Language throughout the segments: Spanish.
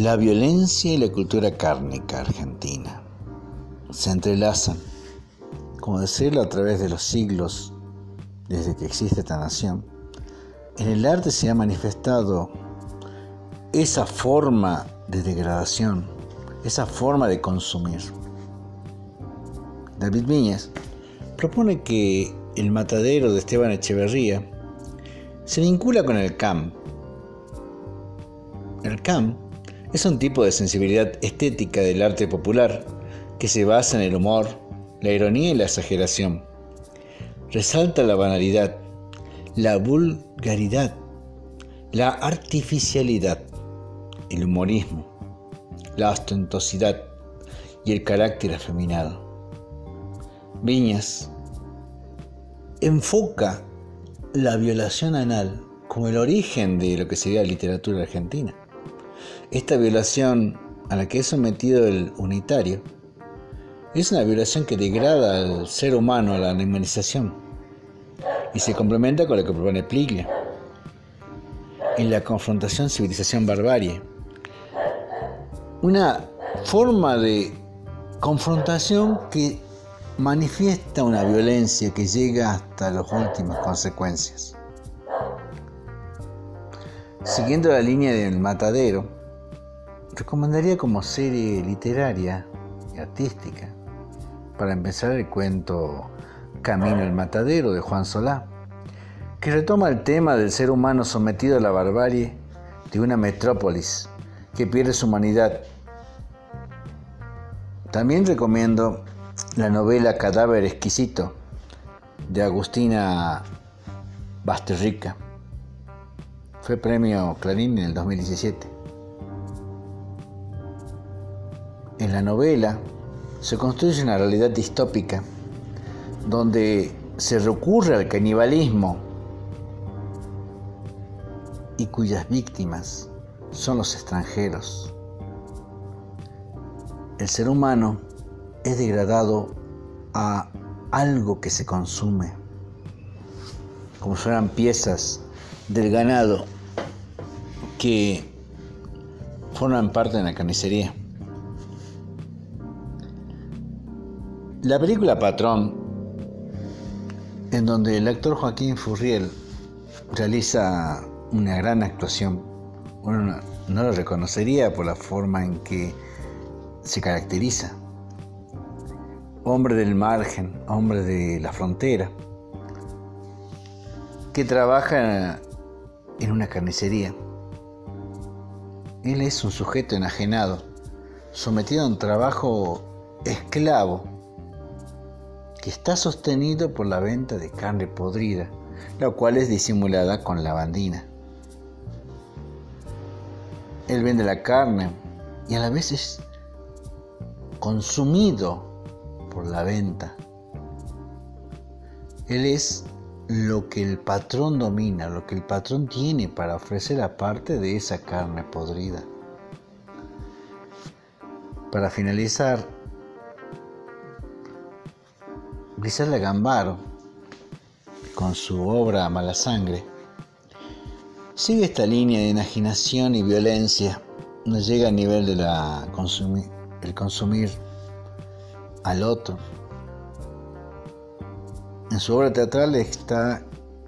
La violencia y la cultura cárnica argentina se entrelazan, como decirlo, a través de los siglos, desde que existe esta nación. En el arte se ha manifestado esa forma de degradación, esa forma de consumir. David Viñas propone que el matadero de Esteban Echeverría se vincula con el CAM. El CAM es un tipo de sensibilidad estética del arte popular que se basa en el humor, la ironía y la exageración. Resalta la banalidad, la vulgaridad, la artificialidad, el humorismo, la ostentosidad y el carácter afeminado. Viñas enfoca la violación anal como el origen de lo que sería la literatura argentina. Esta violación a la que es sometido el unitario es una violación que degrada al ser humano a la animalización y se complementa con lo que propone Pliglia en la confrontación civilización-barbarie. Una forma de confrontación que manifiesta una violencia que llega hasta las últimas consecuencias. Siguiendo la línea del matadero, recomendaría como serie literaria y artística para empezar el cuento Camino al Matadero de Juan Solá, que retoma el tema del ser humano sometido a la barbarie de una metrópolis que pierde su humanidad. También recomiendo la novela Cadáver Exquisito de Agustina Basterrica. Fue premio Clarín en el 2017. En la novela se construye una realidad distópica donde se recurre al canibalismo y cuyas víctimas son los extranjeros. El ser humano es degradado a algo que se consume, como si fueran piezas del ganado que forman parte de la carnicería. La película Patrón, en donde el actor Joaquín Furriel realiza una gran actuación, uno no lo reconocería por la forma en que se caracteriza. Hombre del margen, hombre de la frontera, que trabaja en una carnicería. Él es un sujeto enajenado, sometido a un trabajo esclavo que está sostenido por la venta de carne podrida, la cual es disimulada con lavandina. Él vende la carne y a la vez es consumido por la venta. Él es lo que el patrón domina, lo que el patrón tiene para ofrecer aparte de esa carne podrida. Para finalizar, Griselda Gambaro, con su obra Mala Sangre, sigue esta línea de enajenación y violencia, no llega a nivel de la el consumir al otro. En su obra teatral está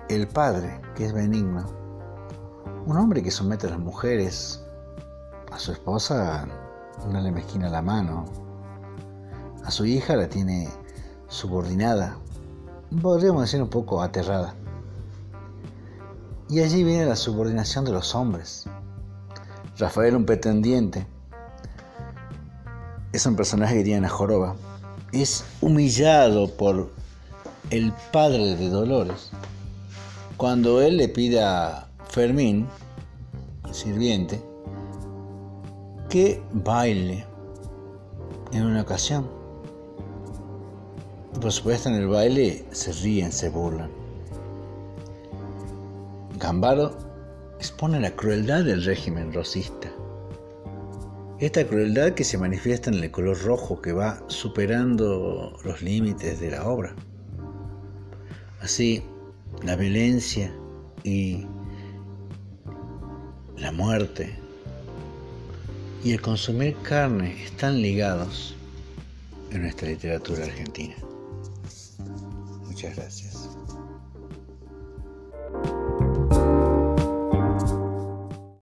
El Padre, que es benigno, un hombre que somete a las mujeres, a su esposa no le mezquina la mano, a su hija la tiene subordinada, podríamos decir un poco aterrada. Y allí viene la subordinación de los hombres. Rafael, un pretendiente, es un personaje que tiene una joroba. Es humillado por el padre de Dolores. Cuando él le pide a Fermín, sirviente, que baile en una ocasión por supuesto en el baile se ríen, se burlan. Gambaro expone la crueldad del régimen rosista. Esta crueldad que se manifiesta en el color rojo que va superando los límites de la obra. Así, la violencia y la muerte y el consumir carne están ligados en nuestra literatura argentina. Muchas gracias.